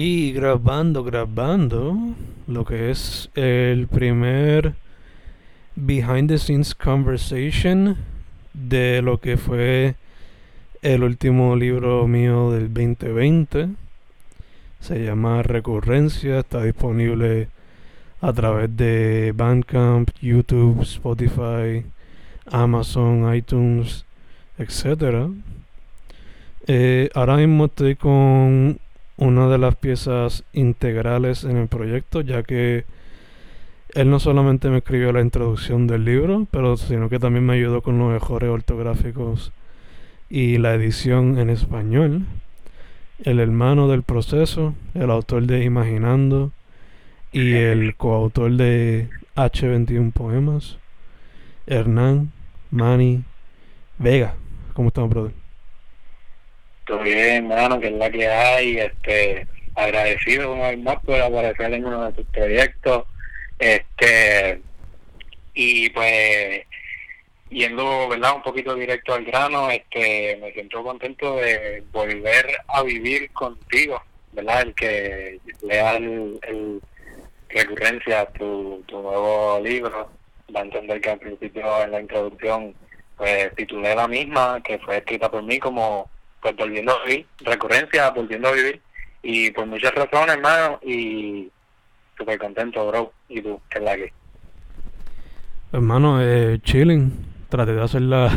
Y grabando, grabando lo que es el primer behind the scenes conversation de lo que fue el último libro mío del 2020. Se llama Recurrencia, está disponible a través de Bandcamp, YouTube, Spotify, Amazon, iTunes, etc. Eh, ahora mismo estoy con una de las piezas integrales en el proyecto, ya que él no solamente me escribió la introducción del libro, pero sino que también me ayudó con los mejores ortográficos y la edición en español. El hermano del proceso, el autor de Imaginando y el coautor de H21 Poemas, Hernán Mani Vega. ¿Cómo estamos, brother? Bien, hermano, que es la que hay. Este, agradecido una vez más por aparecer en uno de tus proyectos. Este, y pues, yendo, ¿verdad? Un poquito directo al grano, este, me siento contento de volver a vivir contigo, ¿verdad? El que lea el, recurrencia tu, tu nuevo libro, va a entender que al principio en la introducción pues titulé la misma, que fue escrita por mí como pues volviendo a vivir, recurrencia, volviendo a vivir, y por muchas razones, hermano, y súper contento, bro, y tú, que es la que. Hermano, eh, chilling, traté de hacer la,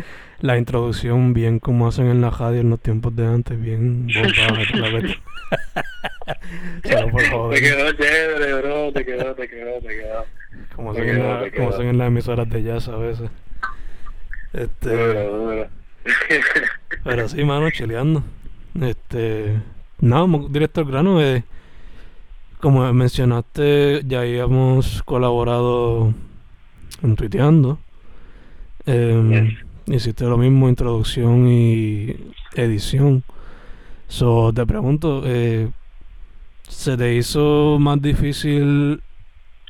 la introducción bien como hacen en la radio en los tiempos de antes, bien. Te quedó chévere, bro, te quedó, te quedó, te quedó. Como, en la, como hacen en las emisoras de jazz a veces. Este. Pero sí, mano, chileando. Este. Nada, director grano. Eh, como mencionaste, ya habíamos colaborado en tuiteando. Em, hiciste lo mismo, introducción y edición. So, te pregunto, eh, ¿se te hizo más difícil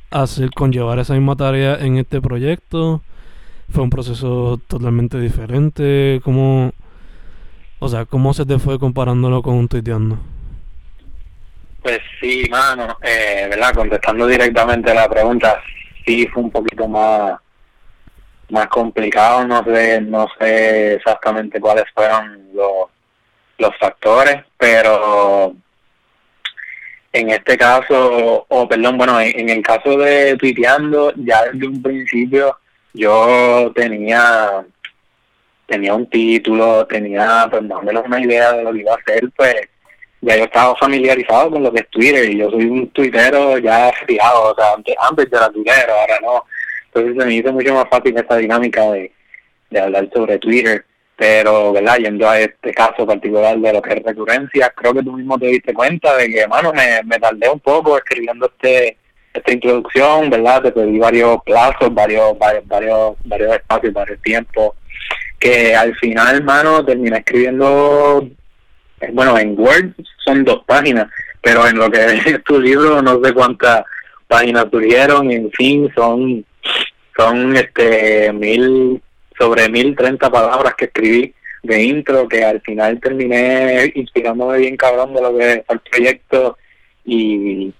hacer conllevar esa misma tarea en este proyecto? Fue un proceso totalmente diferente. ¿Cómo, o sea, cómo se te fue comparándolo con un tuiteando? Pues sí, mano, eh, ¿verdad? Contestando directamente la pregunta, sí fue un poquito más más complicado, no sé, no sé exactamente cuáles fueron los, los factores, pero en este caso, o perdón, bueno, en, en el caso de tuiteando, ya desde un principio yo tenía tenía un título, tenía pues más o menos una idea de lo que iba a hacer, pues ya yo estaba familiarizado con lo que es Twitter y yo soy un tuitero ya fijado, o sea, antes, antes de la Twitter, ahora no. Entonces se me hizo mucho más fácil esta dinámica de, de hablar sobre Twitter, pero, ¿verdad? Yendo a este caso particular de lo que es recurrencia, creo que tú mismo te diste cuenta de que, hermano, me, me tardé un poco escribiendo este esta introducción, ¿verdad? Te pedí varios plazos, varios, varios, varios, varios espacios, varios tiempos, que al final, hermano, terminé escribiendo, eh, bueno, en Word son dos páginas, pero en lo que es tu libro no sé cuántas páginas tuvieron, en fin, son, son este mil, sobre mil treinta palabras que escribí de intro, que al final terminé inspirándome bien cabrón de lo que es el proyecto y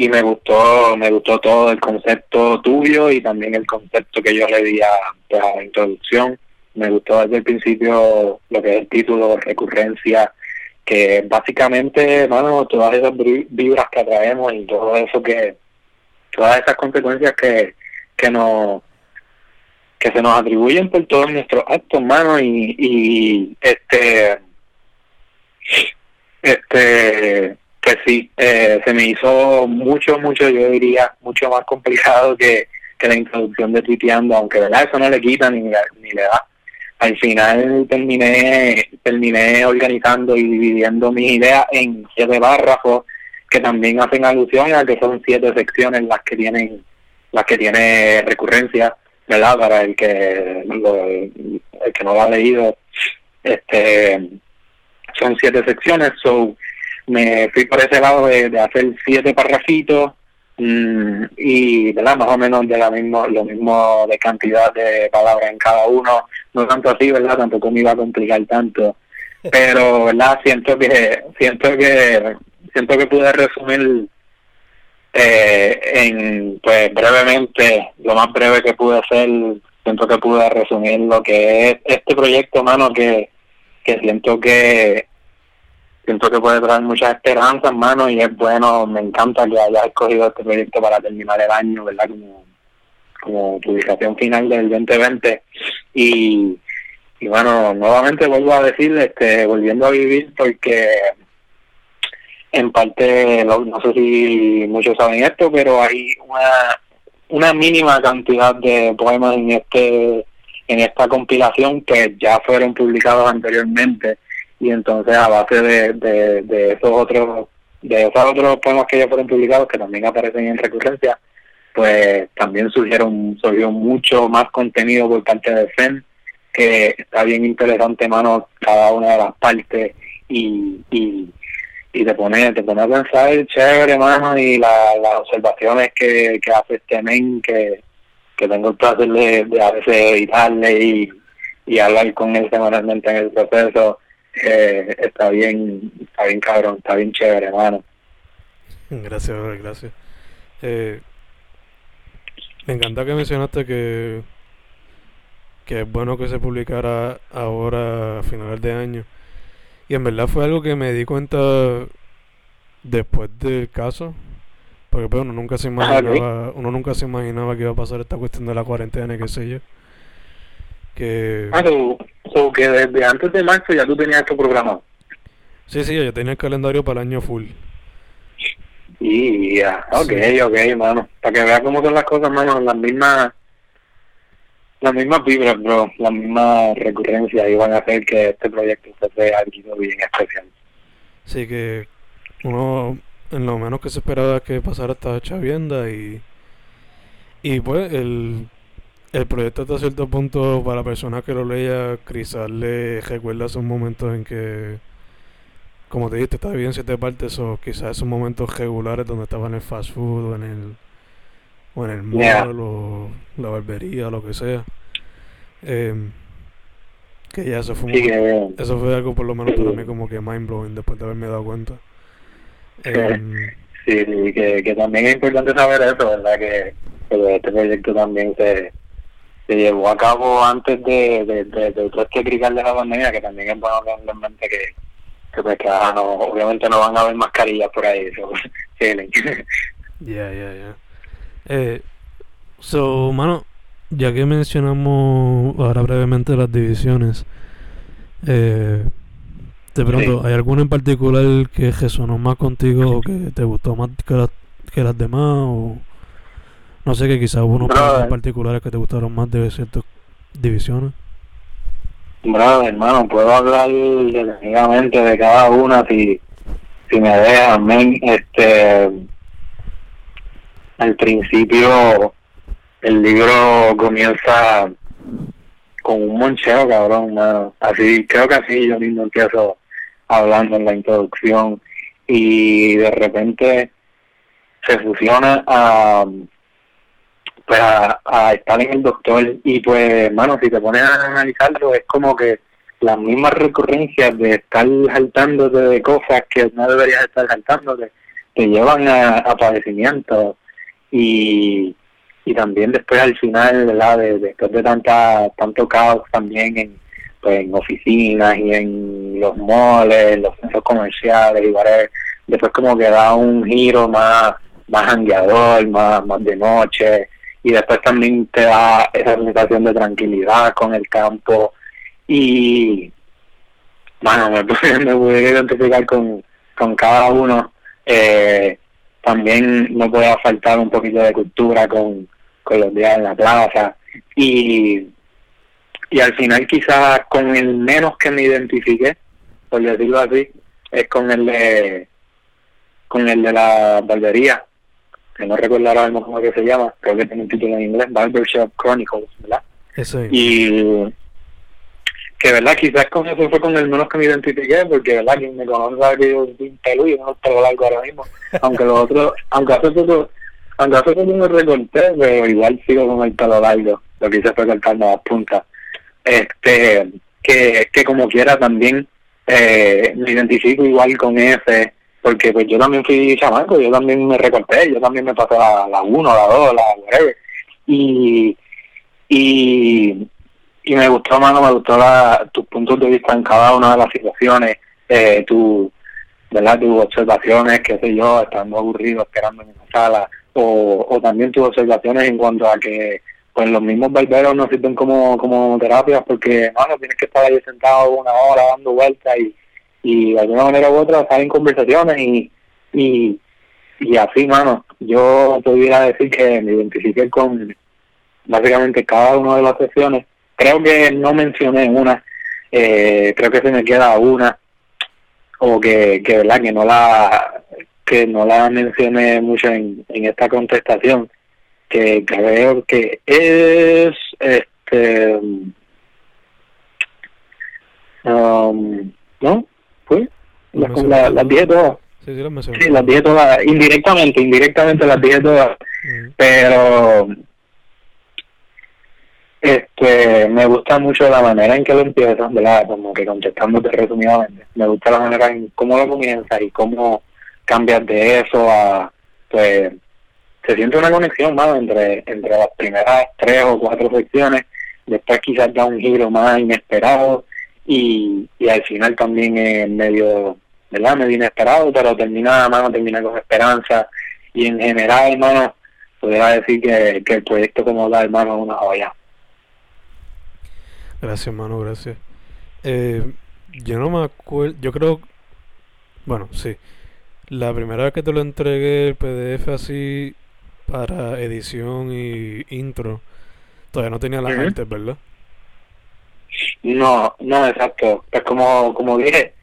y me gustó me gustó todo el concepto tuyo y también el concepto que yo le di a, pues, la introducción. Me gustó desde el principio lo que es el título recurrencia que básicamente bueno todas esas vibras que atraemos y todo eso que todas esas consecuencias que que nos que se nos atribuyen por todos nuestros actos mano y, y este este pues sí, eh, se me hizo mucho, mucho, yo diría, mucho más complicado que, que la introducción de tuiteando, aunque verdad eso no le quita ni, ni le da. Al final terminé, terminé organizando y dividiendo mis ideas en siete párrafos que también hacen alusión a que son siete secciones las que tienen, las que tiene recurrencia, ¿verdad? Para el que el que no lo ha leído, este son siete secciones, so me fui por ese lado de, hacer siete parrafitos mm, y ¿verdad? más o menos de la mismo lo mismo de cantidad de palabras en cada uno. No tanto así verdad tampoco me iba a complicar tanto. Pero verdad siento que siento que siento que pude resumir eh, en pues brevemente lo más breve que pude hacer. Siento que pude resumir lo que es este proyecto mano que que siento que siento que puede traer muchas esperanzas mano y es bueno me encanta que hayas escogido este proyecto para terminar el año verdad como como publicación final del 2020 y y bueno nuevamente vuelvo a decir este volviendo a vivir porque en parte, no, sé si muchos saben esto, pero hay una, una mínima cantidad de poemas en este en esta compilación que ya fueron publicados anteriormente y entonces a base de, de, esos otros de esos otros poemas que ya fueron publicados que también aparecen en recurrencia pues también surgieron surgió mucho más contenido por parte de FEN que está bien interesante mano cada una de las partes y, y y te pone, te pone a pensar chévere, mano, y la, las observaciones que, que hace este men, que, que tengo el placer de, a veces editarle y, y hablar con él semanalmente en el proceso, eh, está bien, está bien cabrón, está bien chévere, hermano. Gracias, gracias. Eh, me encanta que mencionaste que, que es bueno que se publicara ahora a finales de año y en verdad fue algo que me di cuenta después del caso. Porque pues, uno nunca se ah, imaginaba, uno nunca se imaginaba que iba a pasar esta cuestión de la cuarentena, qué sé yo. Que... Ah, que desde antes de marzo ya tú tenías esto programado. Sí, sí, yo tenía el calendario para el año full. Y ya, ok, ok, hermano. Para que veas cómo son las cosas, hermano, las mismas las mismas vibras, bro, la misma recurrencia iban a hacer que este proyecto se vea algo bien especial. Sí, que uno, en lo menos que se esperaba que pasara esta chavienda y, y pues el, el proyecto hasta cierto punto para la persona que lo lea, quizás le recuerda esos momentos en que, como te dije, estaba bien siete partes o quizás esos momentos regulares donde estaba en el fast food o en el o en el mall o la barbería o lo que sea. Eh, que ya eso fue, eso fue algo por lo menos para mí como que mind blowing después de haberme dado cuenta. Eh, sí, que, que también es importante saber eso, ¿verdad? Que, este proyecto también se, se llevó a cabo antes de, de, de, de todo este crical de la pandemia, que también es bueno tener en mente que, que, pues, que ah, no, obviamente no van a haber mascarillas por ahí. Eso, Ya, ya, ya. Eh, so, mano, ya que mencionamos ahora brevemente las divisiones, eh, de pronto, ¿hay alguna en particular que resonó más contigo o que te gustó más que, las, que las demás? O no sé, que quizás hubo unos en particulares que te gustaron más de ciertas divisiones. Bravo, hermano, puedo hablar detenidamente de cada una si, si me dejan. Este, al principio el libro comienza con un moncheo, cabrón, Así, creo que así yo mismo empiezo hablando en la introducción y de repente se fusiona a pues a, estar en el doctor. Y pues hermano si te pones a analizarlo es como que las mismas recurrencias de estar saltándote de cosas que no deberías estar saltándote te llevan a, a padecimientos. Y, y también después al final, ¿verdad? De, después de tanta, tanto caos también en, pues, en oficinas y en los moles, los centros comerciales y después como que da un giro más, más hangueador, más, más de noche y después también te da esa sensación de tranquilidad con el campo. Y bueno me pude, me identificar con, con cada uno. Eh, también no puede faltar un poquito de cultura con, con los días en la plaza. Y, y al final quizás con el menos que me identifique, por decirlo así, es con el de con el de la barbería, que no recuerdo ahora mismo cómo que se llama, creo que tiene un título en inglés, Barbershop Chronicles, ¿verdad? Eso Y que verdad quizás con eso fue con el menos que me identifiqué porque verdad quien me conoce sabe que yo soy un pelo y no pelo largo ahora mismo. Aunque los otros aunque hace poco aunque hace poco me recorté pero igual sigo con el pelo largo. Lo que hice fue cortarme las puntas. Este que que como quiera también eh, me identifico igual con ese porque pues yo también fui chamaco, yo también me recorté, yo también me pasé la, la 1, la 2, la whatever. Y, y, y me gustó, mano, me gustó la, tus puntos de vista en cada una de las situaciones, eh, tu, ¿verdad? tus observaciones, qué sé yo, estando aburrido, esperando en una sala, o, o también tus observaciones en cuanto a que pues los mismos barberos no sirven como, como terapias porque, mano, tienes que estar ahí sentado una hora dando vueltas y y de alguna manera u otra salen conversaciones y, y, y así, mano, yo podría decir que me identifiqué con básicamente cada una de las sesiones. Creo que no mencioné una, eh, creo que se me queda una, o que, que verdad que no la que no la mencioné mucho en, en esta contestación, que creo que es este um, ¿no? La, las dije todas. Sí, sí, las dije todas, indirectamente, indirectamente las dije todas. Pero este me gusta mucho la manera en que lo empiezas, ¿verdad? Como que contestándote resumidamente. Me gusta la manera en cómo lo comienzas y cómo cambias de eso a, pues, se siente una conexión más entre, entre las primeras tres o cuatro secciones, después quizás da un giro más inesperado y, y al final también es medio, ¿verdad? Medio inesperado, pero termina, mano, termina con esperanza y en general, hermano, podría decir que, que el proyecto como da, hermano, es una joya. Gracias, hermano, gracias. Eh, yo no me acuerdo, yo creo, bueno, sí, la primera vez que te lo entregué el PDF así para edición y intro, todavía no tenía las artes, ¿verdad? No, no, exacto. Pues como, como dije,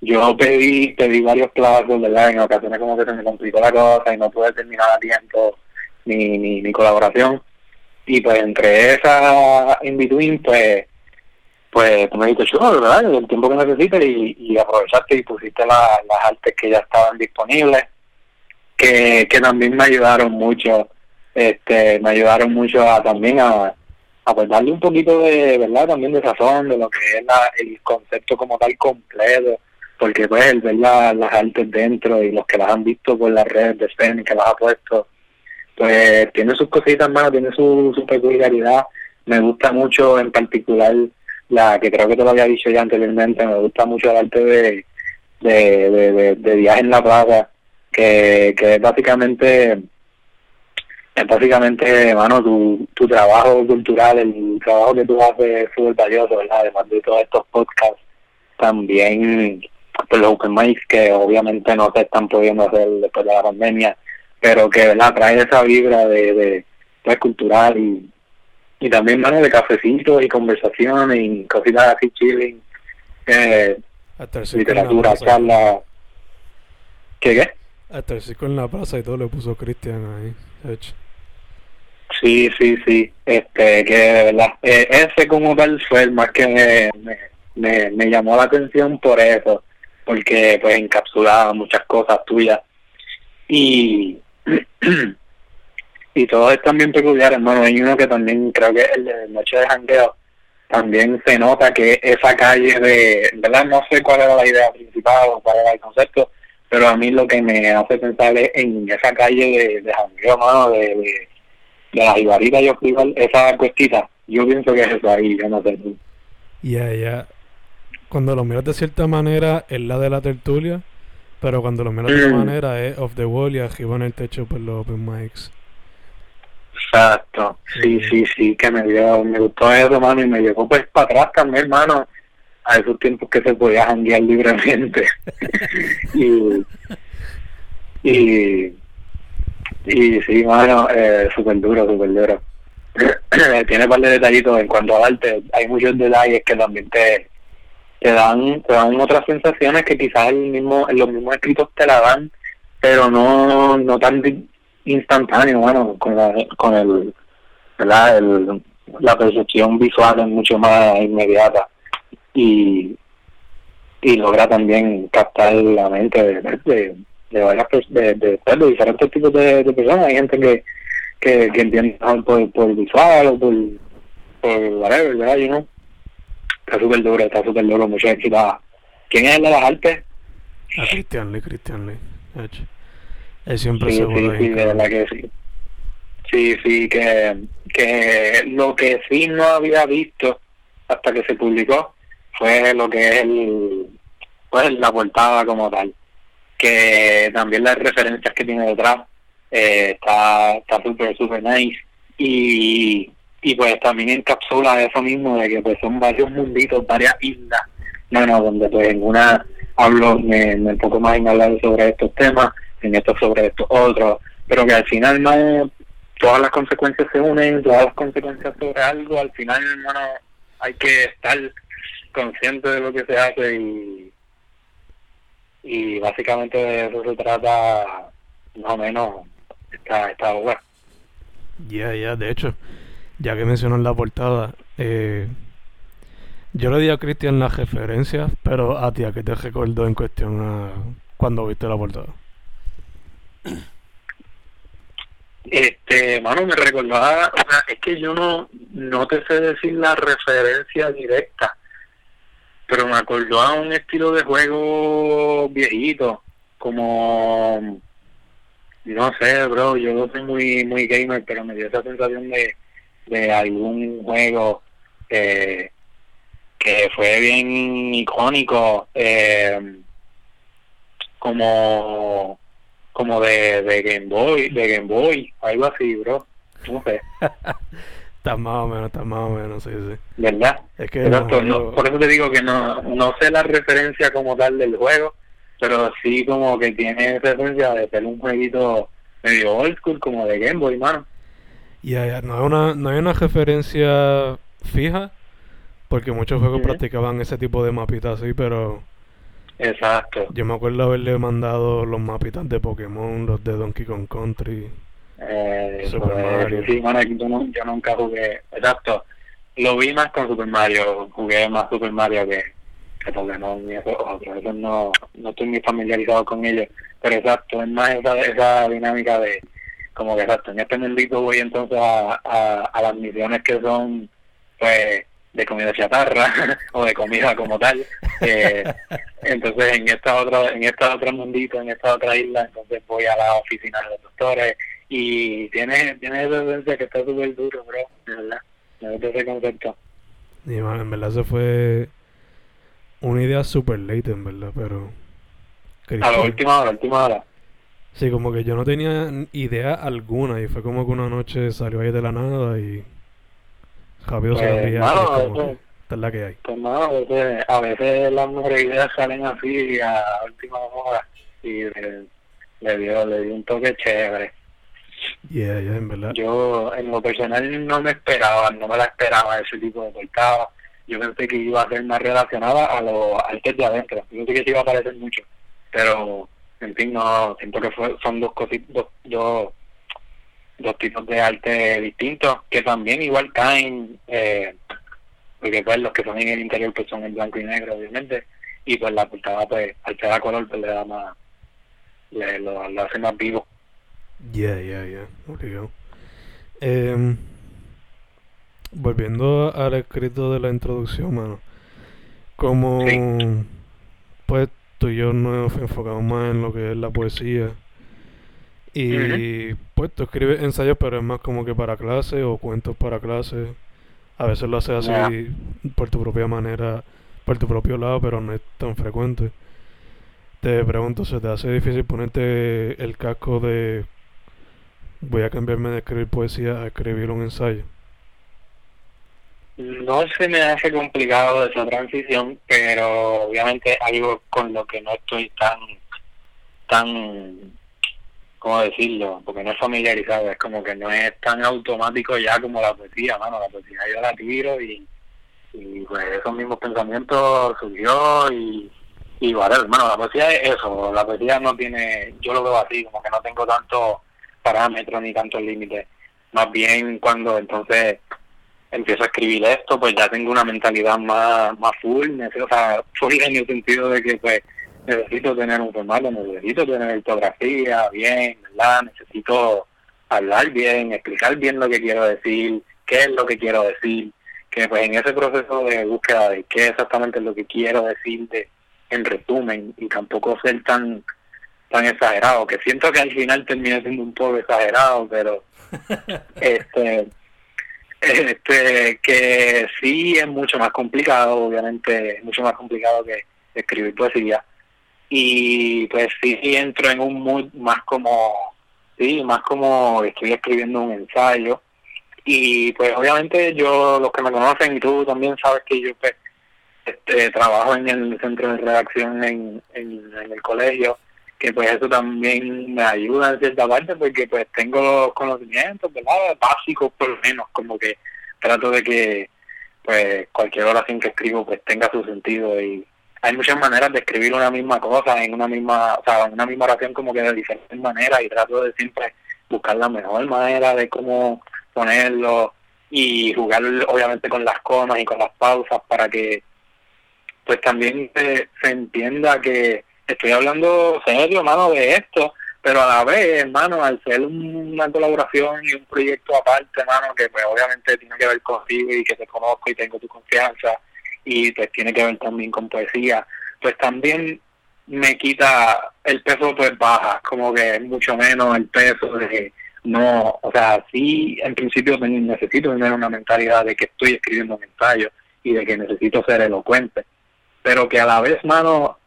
yo pedí, pedí varios plazos, ¿verdad? En ocasiones como que se me complicó la cosa y no pude terminar a tiempo mi, mi, mi colaboración. Y pues entre esa in between, pues, pues tú me dijiste, chulo, ¿verdad? El tiempo que necesites y, y aprovechaste y pusiste las artes que ya estaban disponibles, que, que también me ayudaron mucho, este, me ayudaron mucho a, también a a pues darle un poquito de, ¿verdad? También de sazón de lo que es la, el concepto como tal completo, porque pues el ver las artes dentro y los que las han visto por las redes de Spen que las ha puesto, pues tiene sus cositas más, tiene su, su peculiaridad. Me gusta mucho en particular la que creo que te lo había dicho ya anteriormente, me gusta mucho el arte de, de, de, de, viaje en la plaza, que, que es básicamente es básicamente, hermano, tu, tu trabajo cultural, el trabajo que tú haces es súper valioso, ¿verdad? Además de todos estos podcasts, también pues, los open mics que obviamente no se están pudiendo hacer después de la pandemia, pero que, ¿verdad? Trae esa vibra de, de pues, cultural y, y también, hermano, de cafecitos y conversaciones y cositas así chilling, eh, literatura, charla. ¿Qué qué? Hasta el en la plaza y todo le puso Cristian ahí, hecho. Sí, sí, sí. Este, que de verdad, eh, ese como tal fue el más que me, me, llamó la atención por eso, porque pues encapsulaba muchas cosas tuyas. Y, y todos están bien peculiares, hermano. Hay uno que también creo que el de Noche de Jangueo. También se nota que esa calle de, ¿verdad? No sé cuál era la idea principal o cuál era el concepto, pero a mí lo que me hace pensar es en esa calle de, de jangueo, hermano, de de la jibarita yo esa cuestita, yo pienso que es eso ahí, yo no sé Ya, ya. Cuando lo miras de cierta manera es la de la tertulia, pero cuando lo miras de otra mm. manera es off the wall y arriba en el techo por los open mics. Exacto, sí, sí, sí, que me dio, me gustó eso, mano, y me llegó pues para atrás también, hermano, a esos tiempos que se podía janguear libremente. y, y y sí, bueno, eh, súper duro, súper duro. Tiene un par de detallitos en cuanto al arte. Hay muchos detalles que también te, te dan te dan otras sensaciones que quizás el mismo, los mismos escritos te la dan, pero no no tan instantáneo, bueno, con, la, con el, ¿verdad? La percepción visual es mucho más inmediata y, y logra también captar la mente de de varias de, de, pues, de, diferentes tipos de, personas. Hay gente que, que, que entiende por, por visual o por, por whatever, ¿verdad? You Está súper duro, está súper duro, mucho éxito. ¿Quién es el de las artes? A Christian Lee, Christian Lee. Él siempre sí, se sí, sí, de verdad que sí. Sí, sí, que, que lo que sí no había visto hasta que se publicó fue lo que es el, pues la portada como tal. Que también las referencias que tiene detrás eh, está está súper, súper nice. Y, y pues también encapsula eso mismo de que pues son varios munditos, varias islas, bueno, donde pues en una hablo, me, me enfoco más en hablar sobre estos temas, en esto sobre estos otros, pero que al final más todas las consecuencias se unen, todas las consecuencias sobre algo, al final, hermano, hay que estar consciente de lo que se hace y, y básicamente de eso se trata más o menos esta, esta obra. Ya, ya, de hecho, ya que mencionó la portada, eh, yo le di a Cristian las referencias, pero a ti, ¿a qué te recordó en cuestión a cuando viste la portada? Este, mano, me recordaba, o sea, es que yo no, no te sé decir la referencia directa, pero me acordó a un estilo de juego viejito, como, no sé, bro, yo no soy muy, muy gamer, pero me dio esa sensación de, de algún juego eh, que fue bien icónico, eh, como como de, de Game Boy, de Game Boy, algo así, bro. No sé. está más o menos, está más o menos, sí, sí. ¿Verdad? Es que Exacto, no, por eso te digo que no, no sé la referencia como tal del juego, pero sí como que tiene referencia de ser un jueguito medio old school, como de Game Boy, mano. Ya, ya, no hay una, no hay una referencia fija, porque muchos juegos practicaban ese tipo de mapitas así, pero Exacto. yo me acuerdo haberle mandado los mapitas de Pokémon, los de Donkey Kong Country. Eh, Super pues, Mario. Sí, mano, yo, no- yo nunca jugué, exacto. Lo vi más con Super Mario, jugué más Super Mario que, que Pokémon y eso otro. Eso no, no estoy muy familiarizado con ellos, pero exacto, es más esa, esa dinámica de, como que exacto, en este mundito voy entonces a, a, a las misiones que son, pues, de comida chatarra o de comida como tal. Eh, entonces en esta otra, en esta otra mundito, en esta otra isla, entonces voy a la oficina de los doctores y tiene, tiene esa esencia que está súper duro, bro, de verdad. Me gusta ese concepto. Y man, en verdad se fue una idea super late, en verdad, pero... A la última hora, última hora. Sí, como que yo no tenía idea alguna y fue como que una noche salió ahí de la nada y rápido se Pues, envié a mano, Chris, como eso- que, esta es la que hay. Pues no, a veces, a veces las mejores ideas salen así a última hora y le, le dio, le dio un toque chévere. Yeah, yeah, en verdad. Yo en lo personal no me esperaba, no me la esperaba ese tipo de portada. Yo pensé que iba a ser más relacionada a los artes de adentro. Yo pensé que se iba a parecer mucho. Pero, en fin, no, siento que fue, son dos cositas, dos, dos, dos tipos de arte distintos que también igual caen, eh, porque pues los que son en el interior pues son en blanco y negro, obviamente. Y pues la portada, pues, al ser a color, pues le da más, le, lo, lo hace más vivo. Yeah, yeah, yeah. Obligado. Em, volviendo al escrito de la introducción, mano. Como, Sí. pues, tú y yo nos enfocamos más en lo que es la poesía. Y, pues, tú escribes ensayos, pero es más como que para clase o cuentos para clase. A veces lo haces así por tu propia manera, por tu propio lado, pero no es tan frecuente. Te pregunto, ¿se te hace difícil ponerte el casco de voy a cambiarme de escribir poesía a escribir un ensayo? No se me hace complicado esa transición, pero obviamente algo con lo que no estoy tan, tan, ¿cómo decirlo? Porque no es familiarizado, es como que no es tan automático ya como la poesía, mano, la poesía yo la tiro y, pues esos mismos pensamientos surgió y, y vale, hermano, la poesía es eso, la poesía no tiene, yo lo veo así, como que no tengo tantos parámetros ni tantos límites, más bien cuando entonces empiezo a escribir esto, pues ya tengo una mentalidad más, más full, o sea, full en el sentido de que pues necesito tener un formato, necesito tener ortografía bien, ¿verdad? Necesito hablar bien, explicar bien lo que quiero decir, qué es lo que quiero decir, que pues en ese proceso de búsqueda de qué exactamente es lo que quiero decir, de en resumen y tampoco ser tan tan exagerado, que siento que al final termina siendo un poco exagerado, pero este este que sí es mucho más complicado, obviamente es mucho más complicado que escribir poesía. Y pues sí entro en un mood más como sí, más como estoy escribiendo un ensayo. Y pues obviamente yo los que me conocen y tú también sabes que yo pues este, trabajo en el centro de redacción en, en, el colegio que pues eso también me ayuda en cierta parte porque pues tengo los conocimientos verdad básicos por lo menos como que trato de que pues cualquier oración que escribo pues tenga su sentido y hay muchas maneras de escribir una misma cosa en una misma, o sea, en una misma oración como que de diferentes maneras y trato de siempre buscar la mejor manera de cómo ponerlo y jugar obviamente con las comas y con las pausas para que pues también se, se entienda que estoy hablando serio, hermano, de esto, pero a la vez, hermano, al ser una colaboración y un proyecto aparte, hermano, que pues obviamente tiene que ver contigo y que te conozco y tengo tu confianza, y pues tiene que ver también con poesía, pues también me quita el peso pues baja, como que mucho menos el peso de no, o sea, sí en principio necesito tener una mentalidad de que estoy escribiendo un ensayo y de que necesito ser elocuente, pero que a la vez, mano,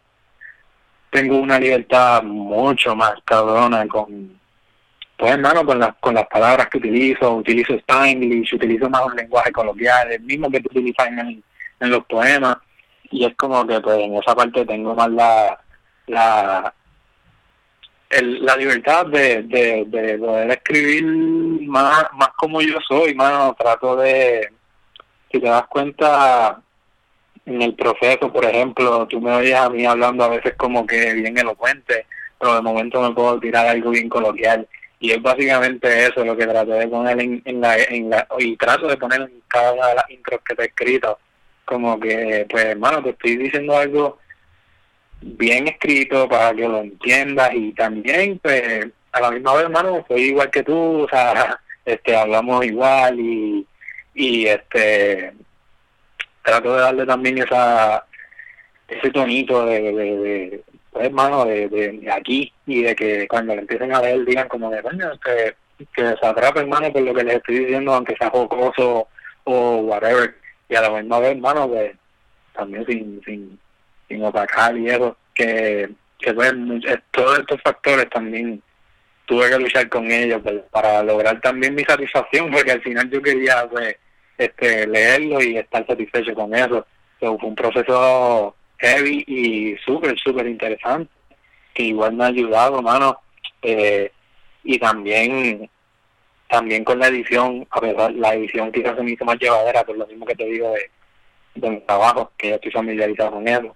tengo una libertad mucho más cabrona con pues hermano con las con las palabras que utilizo. Utilizo Spanglish utilizo más un lenguaje coloquial el mismo que tú utilizas en el en los poemas. Y es como que pues en esa parte tengo más la la el, la libertad de, de, de poder escribir más más como yo soy mano. Trato de si te das cuenta en el proceso por ejemplo tú me oyes a mí hablando a veces como que bien elocuente pero de momento me puedo tirar algo bien coloquial. Y es básicamente eso lo que trato de poner en, en, la, en la y trato de poner en cada una de las intros que te he escrito. Como que, pues hermano, te estoy diciendo algo bien escrito para que lo entiendas y también, pues, a la misma vez, hermano, soy igual que tú, o sea, este, hablamos igual y, y este, trato de darle también esa ese tonito de, de, pues, hermano, de, de, aquí y de que cuando le empiecen a leer digan como de, coño, que, que se atrape, hermano, por lo que les estoy diciendo, aunque sea jocoso o whatever y a la misma vez, hermano, pues también sin, sin, sin opacar y eso, que, que pues, todos estos factores también tuve que luchar con ellos pues, para lograr también mi satisfacción, porque al final yo quería pues este leerlo y estar satisfecho con eso. fue un proceso heavy y súper, súper interesante, que igual me ha ayudado, hermano. Eh, y también también con la edición, a pesar, la edición quizás se me hizo más llevadera por lo mismo que te digo de, de mi trabajo, que ya estoy familiarizado con eso.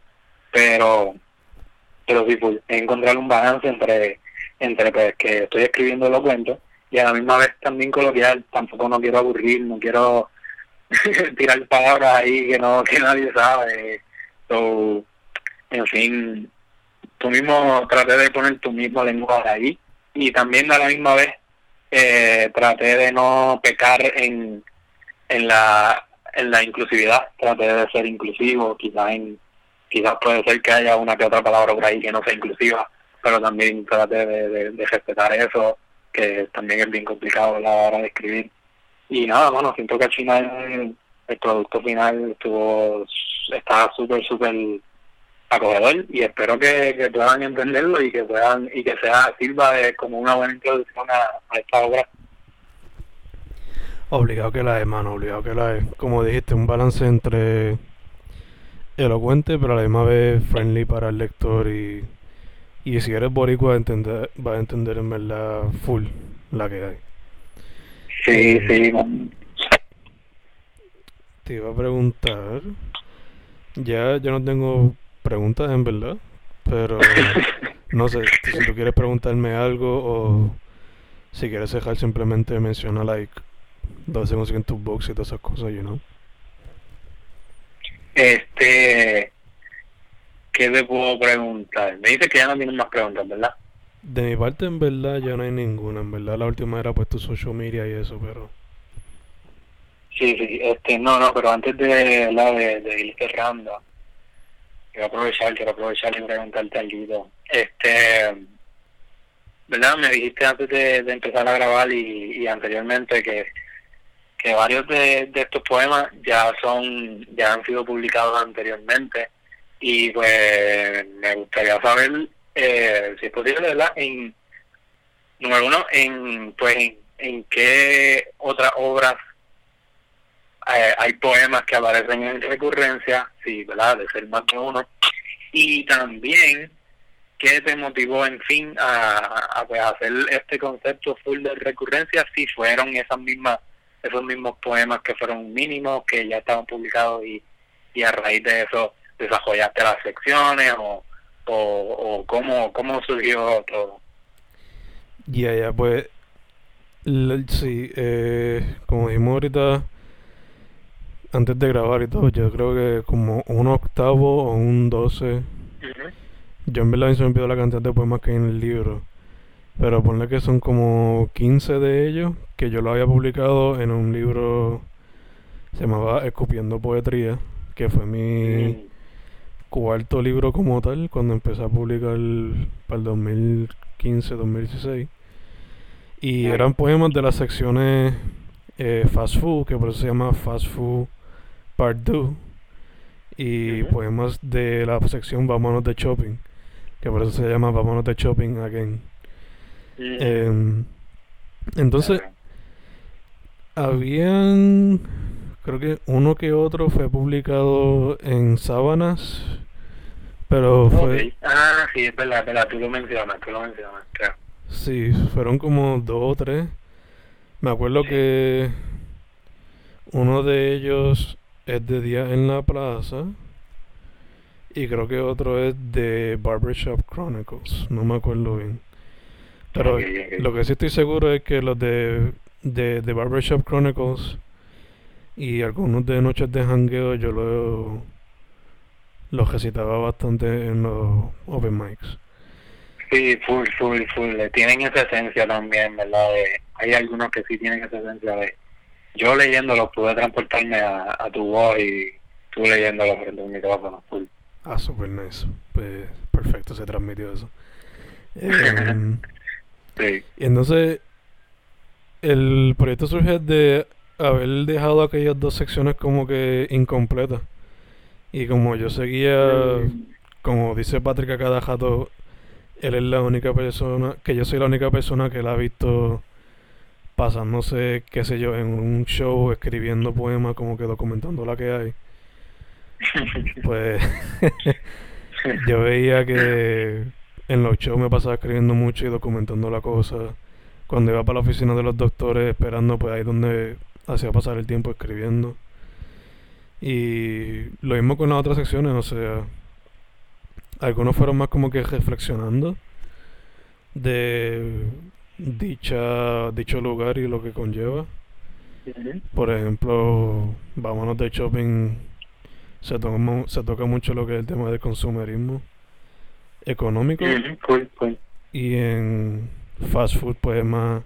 Pero, pero sí, pues, encontrar un balance entre, entre pues, que estoy escribiendo los cuentos y a la misma vez también coloquial, tampoco no quiero aburrir, no quiero tirar palabras ahí que no que nadie sabe. So, en fin, tú mismo traté de poner tu mismo lenguaje ahí y también a la misma vez eh, traté de no pecar en, en la en la inclusividad, traté de ser inclusivo, quizás en, quizás puede ser que haya una que otra palabra por ahí que no sea inclusiva, pero también traté de, de, respetar eso, que también es bien complicado a la hora de escribir. Y nada, bueno, siento que al final el producto final estuvo, estaba súper, súper acogedor y espero que, puedan entenderlo y que puedan y que sea sirva de como una buena introducción a, esta obra. Obligado que la es mano obligado que la es. Como dijiste un balance entre elocuente pero a la misma vez friendly para el lector y y si eres boricua entender, va a entender en verdad full la que hay sí eh, sí te iba a preguntar ya yo no tengo preguntas en verdad, pero no sé si tú quieres preguntarme algo o si quieres dejar simplemente menciona like dos segundos en tu box y todas esas cosas, you know. Este, ¿qué te puedo preguntar? Me dice que ya no tienes más preguntas, ¿verdad? De mi parte, en verdad, ya no hay ninguna. En verdad, la última era pues tu social media y eso, pero... Sí, sí, este, no, no, pero antes de la de, de ir cerrando, quiero aprovechar, quiero aprovechar y preguntarte algo. Este, ¿verdad? Me dijiste antes de, empezar a grabar y, anteriormente que, que varios de, estos poemas ya son, ya han sido publicados anteriormente y pues me gustaría saber eh, si es posible, ¿verdad? En, número uno, en, pues, en, qué otras obras eh, hay poemas que aparecen en recurrencia, sí, ¿verdad? De ser más de uno. Y también, ¿qué te motivó, en fin, a, pues, hacer este concepto full de recurrencia si fueron esas mismas esos mismos poemas que fueron mínimos, que ya estaban publicados y, y a raíz de eso desarrollaste las secciones o, o, o cómo, cómo surgió todo? Ya, ya, pues sí, eh, como dijimos ahorita, antes de grabar y todo, yo creo que como un octavo o un doce. Yo en verdad se me olvidó la cantidad de poemas que hay en el libro. Pero ponle que son como 15 de ellos que yo lo había publicado en un libro se llamaba Escupiendo Poetría, que fue mi cuarto libro como tal cuando empecé a publicar para el 2015-2016. Y eran poemas de las secciones eh, Fast Food, que por eso se llama Fast Food Part 2 y poemas de la sección Vámonos de Shopping, que por eso se llama Vámonos de Shopping Again. Em, entonces, habían, creo que uno que otro fue publicado en Sábanas, pero fue... Ah, sí, es verdad, es verdad, tú lo mencionas, tú lo mencionas, claro. Sí, fueron como dos o tres. Me acuerdo que uno de ellos es de Día en la Plaza. Y creo que otro es de Barbershop Chronicles. No me acuerdo bien. Pero lo que sí estoy seguro es que los de, de, de Barbershop Chronicles y algunos de Noches de Hangueo yo lo, los recitaba bastante en los open mics. Sí, full, full, full. Tienen esa esencia también, ¿verdad? hay algunos que sí tienen esa esencia de yo leyéndolo pude transportarme a, a tu voz y tú leyéndolo frente a un micrófono full. Ah, super nice. Pues perfecto, se transmitió eso. Em, sí. Y entonces, el proyecto surge de haber dejado aquellas dos secciones como que incompletas. Y como yo seguía, como dice Patrick a cada él es la única persona, que yo soy la única persona que la ha visto pasándose, qué sé yo, en un show escribiendo poemas, como que documentando la que hay. pues yo veía que en los shows me pasaba escribiendo mucho y documentando la cosa. Cuando iba para la oficina de los doctores esperando, pues ahí donde hacía pasar el tiempo escribiendo. Y lo mismo con las otras secciones, o sea, algunos fueron más como que reflexionando de dicha dicho lugar y lo que conlleva. Por ejemplo, vámonos de shopping, se, toca, se toca mucho lo que es el tema del consumerismo económico. Y en fast food, pues más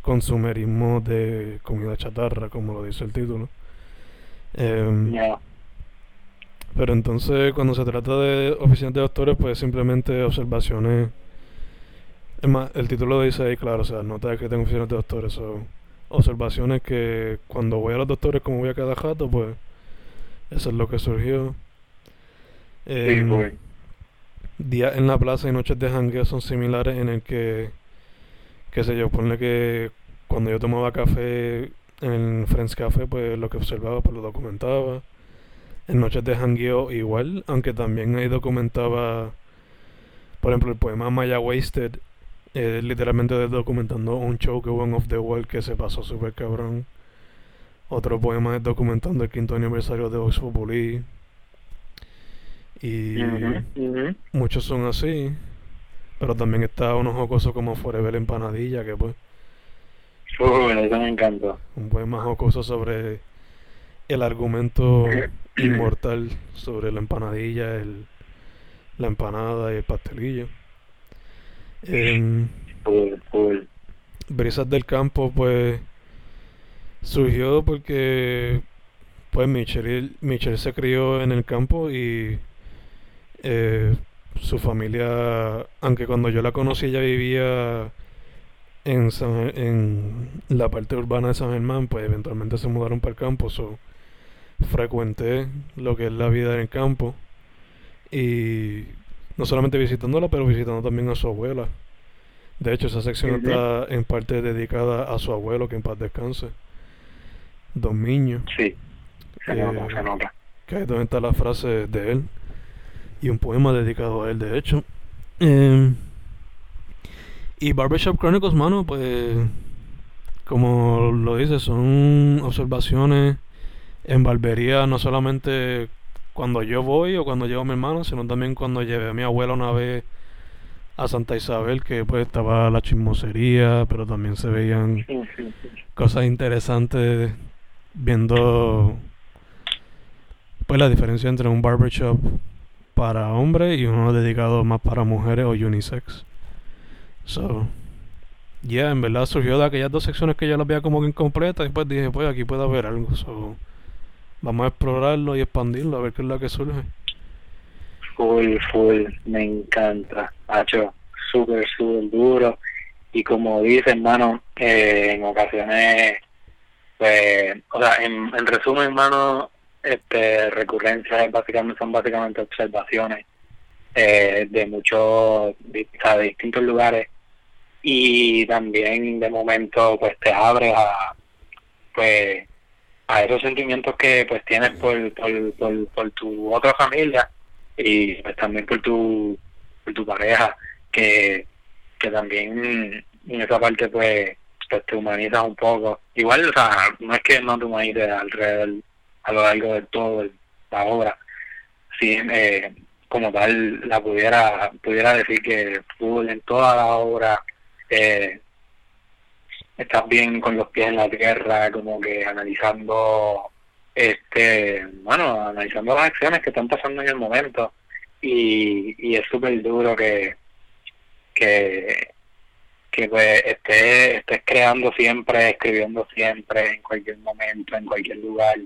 consumerismo de comida chatarra, como lo dice el título. Em, pero entonces, cuando se trata de oficinas de doctores, pues simplemente observaciones. Es más, el título dice ahí, claro, o sea, nota que tengo oficinas de doctores, son observaciones que cuando voy a los doctores, como voy a cada jato, pues eso es lo que surgió. Eh, días en la plaza y noches de jangueo son similares en el que, qué sé yo, ponle que cuando yo tomaba café en Friends Café, pues lo que observaba, pues lo documentaba. En noches de jangueo igual, aunque también ahí documentaba, por ejemplo, el poema Maya Wasted eh, literalmente documentando un show que hubo en Off the Wall que se pasó súper cabrón. Otro poema es documentando el quinto aniversario de Vox Populi. Y muchos son así. Pero también está unos jocosos como Forever Empanadilla, que pues. Eso me encantó. Un poema jocoso sobre el argumento inmortal sobre la empanadilla, el, la empanada y el pastelillo. En Brisas del Campo, pues surgió porque pues Michelle, Michelle se crió en el campo y Eh, su familia, aunque cuando yo la conocí ella vivía en, en la parte urbana de San Germán, pues eventualmente se mudaron para el campo, so frecuenté lo que es la vida en el campo y no solamente visitándola, pero visitando también a su abuela. De hecho, esa sección está en parte dedicada a su abuelo, que en paz descanse. Don Miño. Sí, se nota, Eh, se nota. que ahí donde está la frase de él. Y un poema dedicado a él, de hecho. Eh, y Barbershop Chronicles, mano, pues, como lo dice, son observaciones en barbería, no solamente cuando yo voy o cuando llevo a mi hermano, sino también cuando llevé a mi abuela una vez a Santa Isabel, que pues estaba la chismosería, pero también se veían cosas interesantes viendo pues la diferencia entre un barbershop para hombres y uno dedicado más para mujeres o unisex. So, yeah, en verdad surgió de aquellas dos secciones que yo las veía como que incompletas después dije, pues aquí puede haber algo. So, vamos a explorarlo y expandirlo a ver qué es lo que surge. Full, full, me encanta. Hacho, súper, súper duro. Y como dice, hermano, eh, en ocasiones, pues, o sea, en, en resumen, hermano, este, recurrencias básicamente, son básicamente observaciones eh, de muchos, o sea, de distintos lugares. Y también, de momento, pues, te abres a, pues, a esos sentimientos que, pues, tienes por, por, por, tu otra familia y pues también por tu por tu pareja que que también en esa parte pues pues te humanizas un poco. Igual o sea no es que no te humanices alrededor a lo largo de todo la obra. Sí eh, como tal la pudiera pudiera decir que en toda la obra eh, estás bien con los pies en la tierra como que analizando este bueno analizando las acciones que están pasando en el momento. Y, y es súper duro que que que pues estés estés creando siempre escribiendo siempre en cualquier momento en cualquier lugar.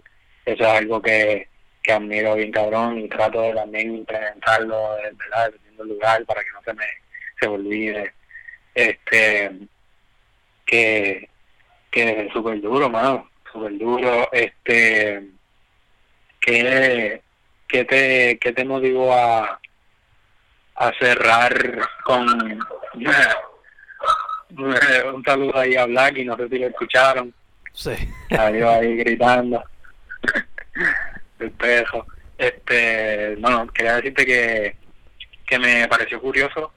Eso es algo que que admiro bien cabrón y trato de también implementarlo verdad dependiendo del lugar para que no se me se me olvide este que que súper duro mano súper duro. Este ¿qué, qué te qué te motivó a a cerrar con un saludo ahí a Black y no sé si lo escucharon. Sí. salió ahí gritando. El pejo este bueno quería decirte que que me pareció curioso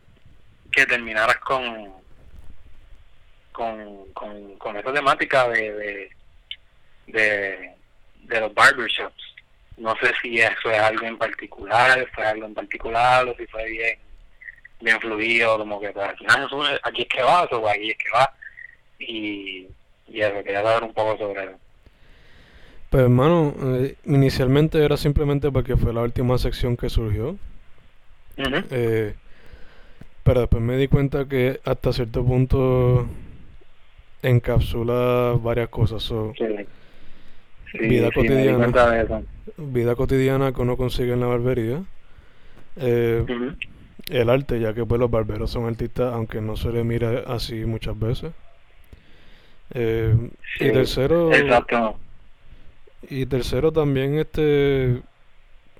que terminaras con con con, con esa temática de de, de de los barbershops. No sé si eso es algo en particular fue algo en particular o si fue bien bien fluido como que pues, al final aquí es que va o aquí es que va. Y y eso quería saber un poco sobre eso. Pues hermano, eh, inicialmente era simplemente porque fue la última sección que surgió. Eh, pero después me di cuenta que hasta cierto punto encapsula varias cosas. So, Sí. Sí, Vida sí, cotidiana. cuenta de eso. vida cotidiana que uno consigue en la barbería. Eh, el arte, ya que pues los barberos son artistas, aunque no se les mira así muchas veces. Eh, y tercero, Exacto. y tercero también este,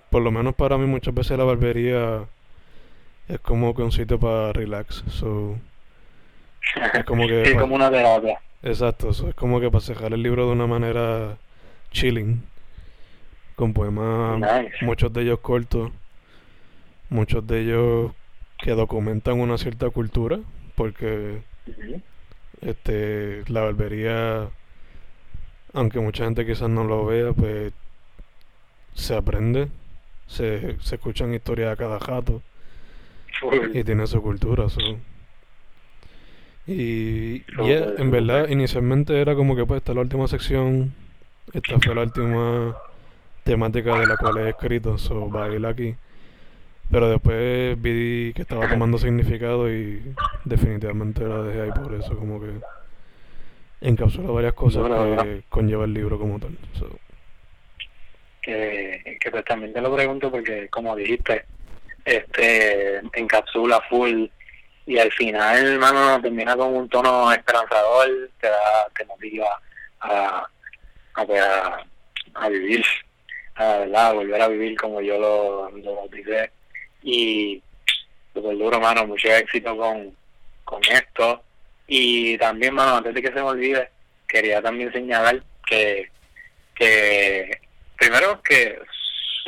por lo menos para mí muchas veces la barbería es como que un sitio para relax. So, es como que sí, pa- como una terapia. Exacto, so, es como que para cerrar el libro de una manera chilling, con poemas, Nice. muchos de ellos cortos, muchos de ellos que documentan una cierta cultura, porque este la barbería, aunque mucha gente quizás no lo vea, pues se aprende, se, se escuchan historias a cada jato Full. y tiene su cultura. so. Y yeah, en verdad, inicialmente era como que pues esta es la última sección, esta fue la última temática de la cual he escrito, so va a ir aquí. Pero después vi que estaba tomando significado y definitivamente la dejé ahí por eso, como que encapsula varias cosas que conlleva el libro como tal. so. que, que pues también te lo pregunto porque como dijiste este encapsula full y al final hermano termina con un tono esperanzador te da te motiva a a, pues, a, vivir a verdad volver a vivir como yo lo, lo bauticé. Y super duro mano mucho éxito con con esto. Y también mano antes de que se me olvide quería también señalar que que primero que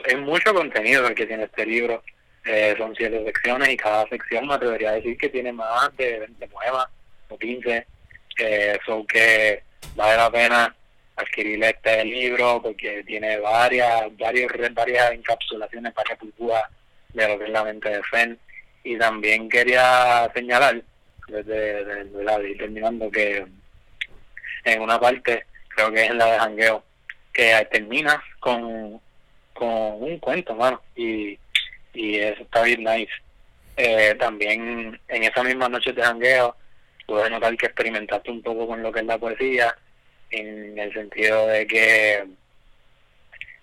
es mucho contenido el que tiene este libro eh, son siete secciones y cada sección me atrevería a decir que tiene más de 20 poemas o 15. Eh, son que vale la pena adquirir este libro porque tiene varias, varias, varias encapsulaciones, varias burbujas de lo que es la mente de Fen. Y también quería señalar, desde, desde, terminando, que en una parte, creo que es en la de Jangueo, que termina con, con un cuento, mano. Y y eso está bien nice. Eh, también en esa misma noche de jangueo pude notar que experimentaste un poco con lo que es la poesía, en el sentido de que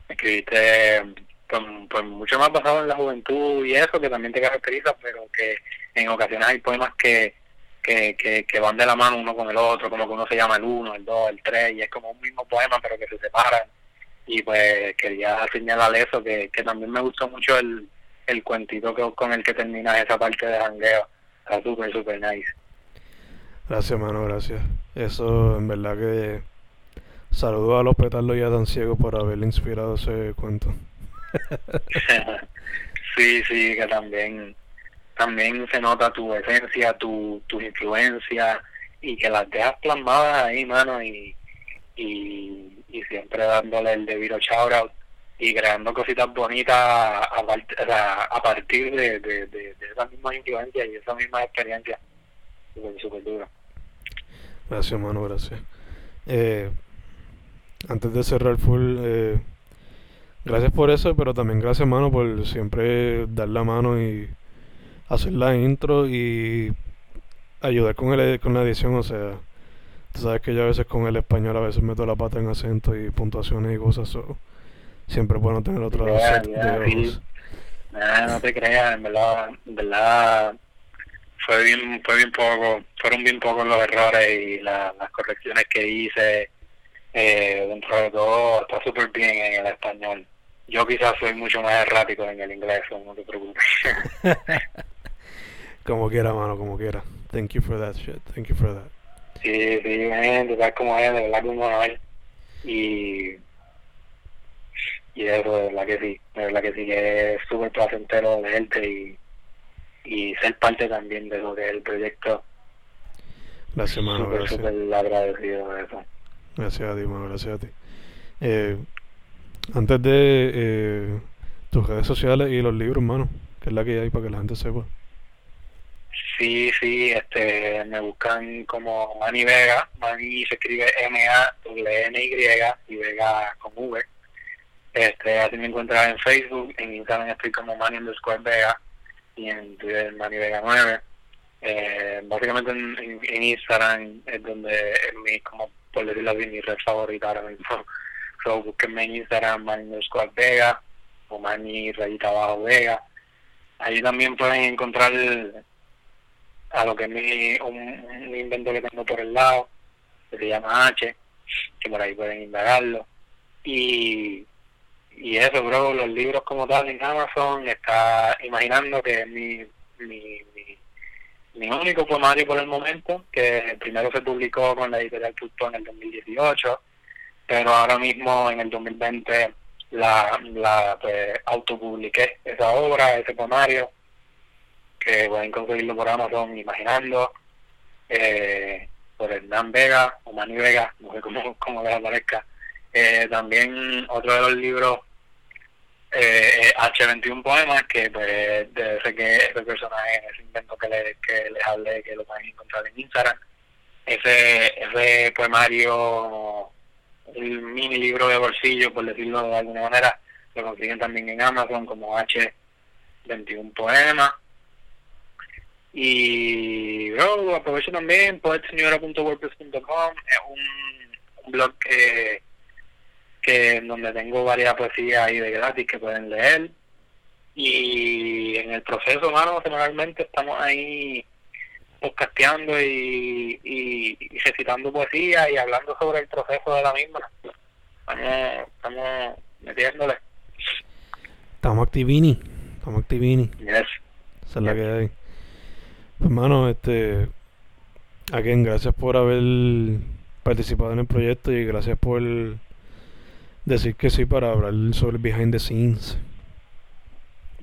escribiste pues, pues, mucho más basado en la juventud y eso, que también te caracteriza, pero que en ocasiones hay poemas que, que, que, que van de la mano uno con el otro, como que uno se llama el uno, el dos, el tres, y es como un mismo poema, pero que se separan. Y pues quería señalar eso, que, que también me gustó mucho el, el cuentito que, con el que termina esa parte de jangueo. Está súper, súper nice. Gracias, mano, gracias. Eso, en verdad que... Saludo a los petardos ya tan ciegos por haber inspirado ese cuento. sí, sí, que también también se nota tu esencia, tu, tu influencia y que las dejas plasmadas ahí, mano, y, y, y siempre dándole el debido shout out y creando cositas bonitas a, partir de, de, de, esas mismas influencias y esas mismas experiencias. Súper, súper duro. Gracias, hermano, gracias. Eh, antes de cerrar full, eh, gracias por eso, pero también gracias, hermano, por siempre dar la mano y hacer la intro y ayudar con, el, con la edición, o sea, tú sabes que yo a veces con el español a veces meto la pata en acento y puntuaciones y cosas. Siempre es bueno tener otro set de no te creas, en verdad, en verdad fue bien, fue bien poco, fueron bien pocos los errores y las correcciones que hice. Eh, dentro de todo está súper bien en el español. Yo quizás soy mucho más errático en el inglés, no te preocupes. como quiera, mano, como quiera. Thank you for that shit. Thank you for that. Sí, sí, man, tú sabes cómo es, de verdad como es. Y y eso de verdad que sí, de verdad que sí que es súper placentero gente y, y ser parte también de lo que es el proyecto. Gracias, hermano. Súper, súper agradecido de eso. Gracias a ti, hermano, gracias a ti. Eh, antes de eh, tus redes sociales y los libros, hermano, que es la que hay para que la gente sepa. Sí, sí, este, me buscan como Manny Vega, Manny se escribe M-A-N-Y y Vega con V este, así me encuentras en Facebook, en Instagram estoy como Manny underscore Vega y en Twitter Manny Vega 9. Eh, básicamente en, Instagram es donde es mi, como por decirlo así, mi red favorita ahora mismo. So, búsquenme en Instagram Manny underscore Vega o Manny rayita abajo Vega. Ahí también pueden encontrar a lo que es mi, un, un invento que tengo por el lado, que se llama H, que por ahí pueden indagarlo. Y y eso, bro, los libros como tal en Amazon, está imaginando que es mi, mi, mi, único poemario por el momento, que primero se publicó con la editorial Culto en el 2018, pero ahora mismo en el 2020 la, la pues, autopubliqué esa obra, ese poemario, que pueden conseguirlo por Amazon, imaginando, eh, por Hernán Vega o Mani Vega, no sé cómo, cómo les aparezca eh, también otro de los libros, eh, H21 Poemas, que pues de ese que ese personaje, ese invento que, le, que les hablé, que lo pueden encontrar en Instagram. Ese, ese poemario, un mini libro de bolsillo, por decirlo de alguna manera, lo consiguen también en Amazon como H21 Poemas. Y bro, aprovecho también poetseñora.wordpress.com, es un blog que que donde tengo varias poesías ahí de gratis que pueden leer. y en el proceso, mano, semanalmente estamos ahí podcasteando y, y, y recitando poesía y hablando sobre el proceso de la misma. Estamos, estamos metiéndole. Estamos activini, estamos activini. Yes. Esa es la que hay. Pues, mano, este. Again, gracias por haber participado en el proyecto y gracias por decir que sí para hablar sobre behind the scenes.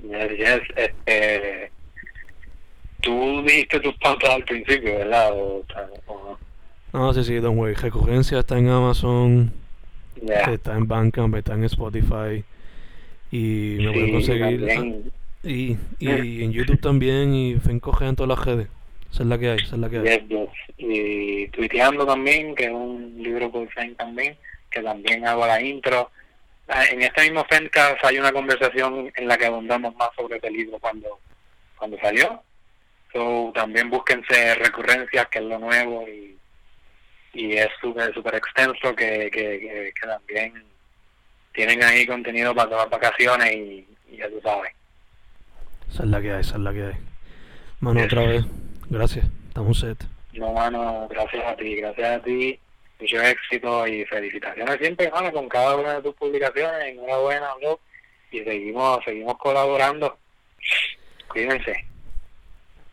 Yes, yes. Este, tú dijiste tus pautas al principio, ¿verdad? O, o no. No, sí, sí, Don Way. Recurrencia está en Amazon, está en Bandcamp, está en Spotify. Y me pueden Sí, conseguir. también. Y, y en YouTube también. Y Fencoge en todas las redes. Esa es la que hay, esa es la que hay. Yes, yes. Y tuiteando también, que es un libro por Fen también, que también hago la intro. Ah, En este mismo Fencast hay una conversación en la que abundamos más sobre este libro cuando, cuando salió. So, también búsquense recurrencias, que es lo nuevo, y, y es súper súper extenso, que, que, que, que también tienen ahí contenido para tomar vacaciones y, y ya tú sabes. Esa es la que hay, esa es la que hay. Mano, otra vez. Gracias. Estamos set. No, mano, gracias a ti, gracias a ti. Mucho éxito y felicitaciones siempre, mano, con cada una de tus publicaciones. Enhorabuena, bro. Y seguimos, seguimos colaborando. Cuídense.